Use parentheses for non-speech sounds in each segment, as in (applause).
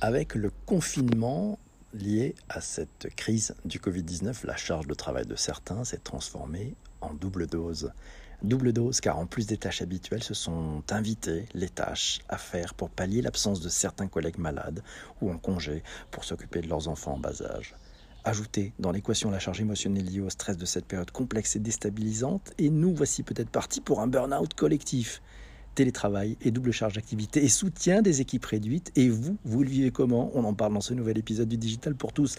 Avec le confinement lié à cette crise du Covid-19, la charge de travail de certains s'est transformée en double dose. Double dose car en plus des tâches habituelles, se sont invitées les tâches à faire pour pallier l'absence de certains collègues malades ou en congé pour s'occuper de leurs enfants en bas âge. Ajoutez dans l'équation la charge émotionnelle liée au stress de cette période complexe et déstabilisante, et nous voici peut-être partis pour un burn-out collectif télétravail et double charge d'activité et soutien des équipes réduites. Et vous, vous le vivez comment? On en parle dans ce nouvel épisode du Digital pour tous.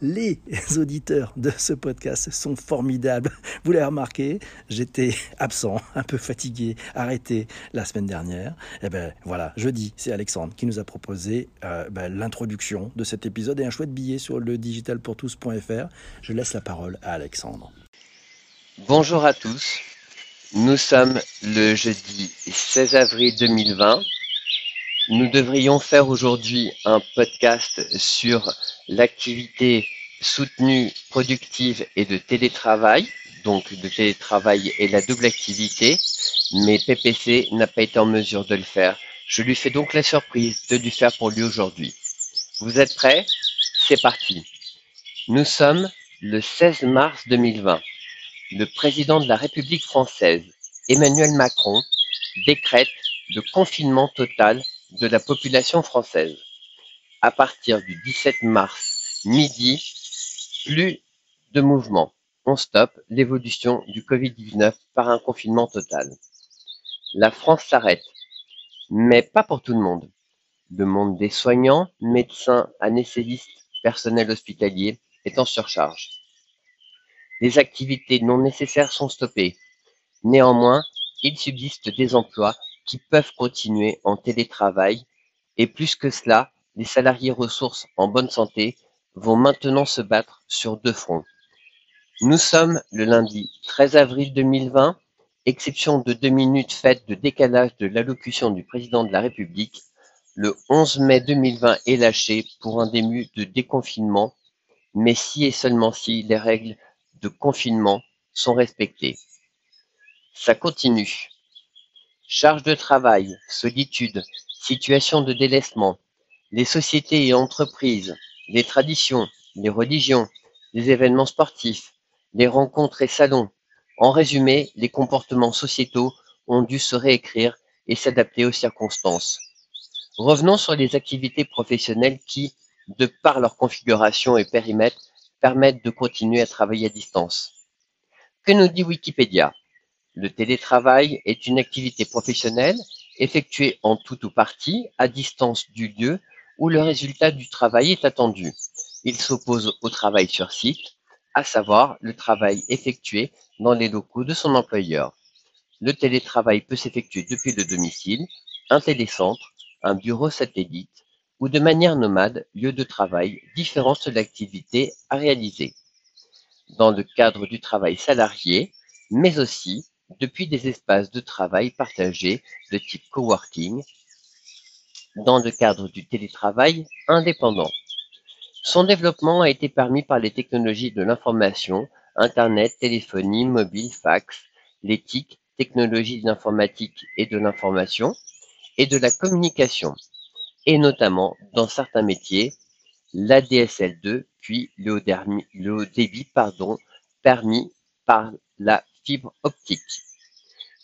Les (laughs) auditeurs de ce podcast sont formidables. Vous l'avez remarqué, j'étais absent, (laughs) un peu fatigué, arrêté la semaine dernière. Et eh ben voilà, jeudi, c'est Alexandre qui nous a proposé euh, ben, l'introduction de cet épisode et un chouette billet sur le digitalpourtous.fr. Je laisse la parole à Alexandre. Bonjour à tous. Nous sommes le jeudi 16 avril 2020. Nous devrions faire aujourd'hui un podcast sur l'activité soutenue, productive et de télétravail, donc de télétravail et la double activité, mais PPC n'a pas été en mesure de le faire. Je lui fais donc la surprise de lui faire pour lui aujourd'hui. Vous êtes prêts? C'est parti. Nous sommes le 16 mars 2020 le président de la République française, Emmanuel Macron, décrète le confinement total de la population française. À partir du 17 mars midi, plus de mouvement. On stoppe l'évolution du Covid-19 par un confinement total. La France s'arrête, mais pas pour tout le monde. Le monde des soignants, médecins, anesthésistes, personnel hospitalier est en surcharge. Les activités non nécessaires sont stoppées. Néanmoins, il subsiste des emplois qui peuvent continuer en télétravail et plus que cela, les salariés ressources en bonne santé vont maintenant se battre sur deux fronts. Nous sommes le lundi 13 avril 2020, exception de deux minutes faites de décalage de l'allocution du président de la République. Le 11 mai 2020 est lâché pour un début de déconfinement, mais si et seulement si les règles confinement sont respectées. Ça continue. Charge de travail, solitude, situation de délaissement, les sociétés et entreprises, les traditions, les religions, les événements sportifs, les rencontres et salons. En résumé, les comportements sociétaux ont dû se réécrire et s'adapter aux circonstances. Revenons sur les activités professionnelles qui, de par leur configuration et périmètre, permettent de continuer à travailler à distance. Que nous dit Wikipédia? Le télétravail est une activité professionnelle effectuée en tout ou partie à distance du lieu où le résultat du travail est attendu. Il s'oppose au travail sur site, à savoir le travail effectué dans les locaux de son employeur. Le télétravail peut s'effectuer depuis le domicile, un télécentre, un bureau satellite, ou de manière nomade, lieu de travail, différentes l'activité à réaliser, dans le cadre du travail salarié, mais aussi depuis des espaces de travail partagés de type coworking, dans le cadre du télétravail indépendant. Son développement a été permis par les technologies de l'information, Internet, téléphonie, mobile, fax, l'éthique, technologies de l'informatique et de l'information, et de la communication, et notamment dans certains métiers, l'ADSL2 puis le haut débit pardon, permis par la fibre optique.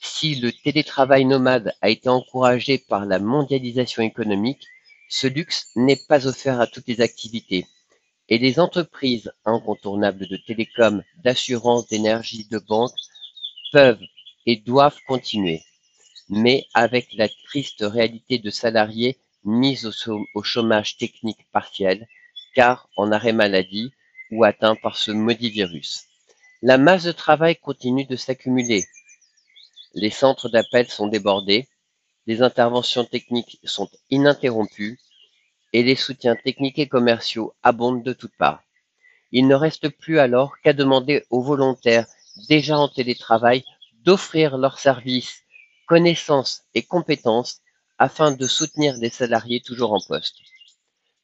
Si le télétravail nomade a été encouragé par la mondialisation économique, ce luxe n'est pas offert à toutes les activités et les entreprises incontournables de télécom, d'assurance, d'énergie, de banque peuvent et doivent continuer, mais avec la triste réalité de salariés mis au chômage technique partiel, car en arrêt maladie ou atteint par ce maudit virus. La masse de travail continue de s'accumuler. Les centres d'appel sont débordés, les interventions techniques sont ininterrompues et les soutiens techniques et commerciaux abondent de toutes parts. Il ne reste plus alors qu'à demander aux volontaires déjà en télétravail d'offrir leurs services, connaissances et compétences afin de soutenir les salariés toujours en poste.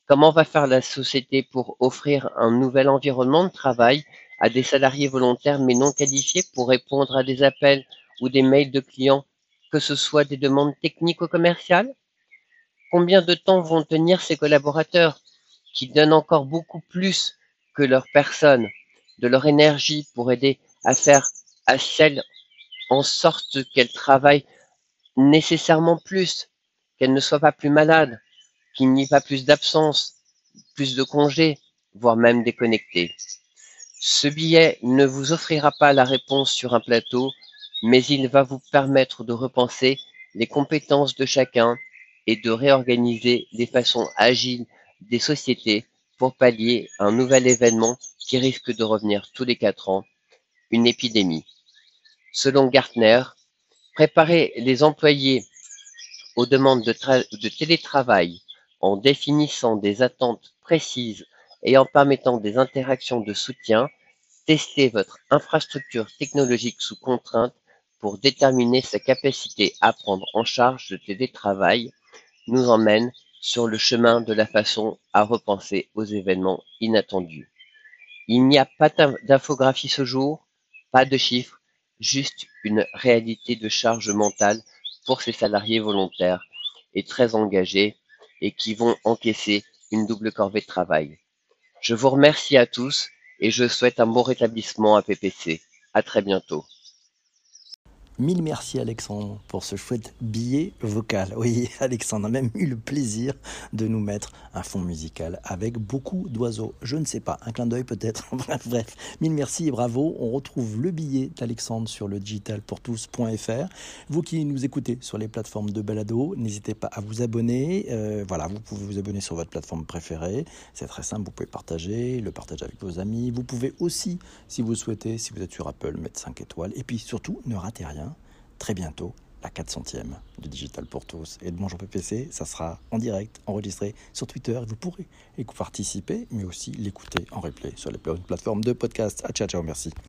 Comment va faire la société pour offrir un nouvel environnement de travail à des salariés volontaires mais non qualifiés pour répondre à des appels ou des mails de clients, que ce soit des demandes techniques ou commerciales? Combien de temps vont tenir ces collaborateurs qui donnent encore beaucoup plus que leur personne, de leur énergie pour aider à faire à celle en sorte qu'elle travaille nécessairement plus, qu'elle ne soit pas plus malade, qu'il n'y ait pas plus d'absence, plus de congés, voire même déconnectés. Ce billet ne vous offrira pas la réponse sur un plateau, mais il va vous permettre de repenser les compétences de chacun et de réorganiser les façons agiles des sociétés pour pallier un nouvel événement qui risque de revenir tous les quatre ans, une épidémie. Selon Gartner, préparer les employés aux demandes de, télétravail en définissant des attentes précises et en permettant des interactions de soutien, tester votre infrastructure technologique sous contrainte pour déterminer sa capacité à prendre en charge le télétravail nous emmène sur le chemin de la façon à repenser aux événements inattendus. Il n'y a pas d'infographie ce jour, pas de chiffres, juste une réalité de charge mentale pour ces salariés volontaires et très engagés et qui vont encaisser une double corvée de travail. Je vous remercie à tous et je souhaite un bon rétablissement à PPC. À très bientôt. Mille merci Alexandre pour ce chouette billet vocal. Oui, (laughs) Alexandre a même eu le plaisir de nous mettre un fond musical avec beaucoup d'oiseaux. Je ne sais pas, un clin d'œil peut-être. (laughs) bref, mille merci et bravo. On retrouve le billet d'Alexandre sur le digitalpourtous.fr. Vous qui nous écoutez sur les plateformes de balado, n'hésitez pas à vous abonner. Euh, voilà, vous pouvez vous abonner sur votre plateforme préférée. C'est très simple, vous pouvez partager, le partager avec vos amis. Vous pouvez aussi, si vous souhaitez, si vous êtes sur Apple, mettre 5 étoiles. Et puis surtout, ne ratez rien très bientôt la 400e du Digital pour tous et de Bonjour PPC. Ça sera en direct, enregistré sur Twitter. Vous pourrez participer, mais aussi l'écouter en replay sur les plateformes de podcast. À ciao, ciao, merci.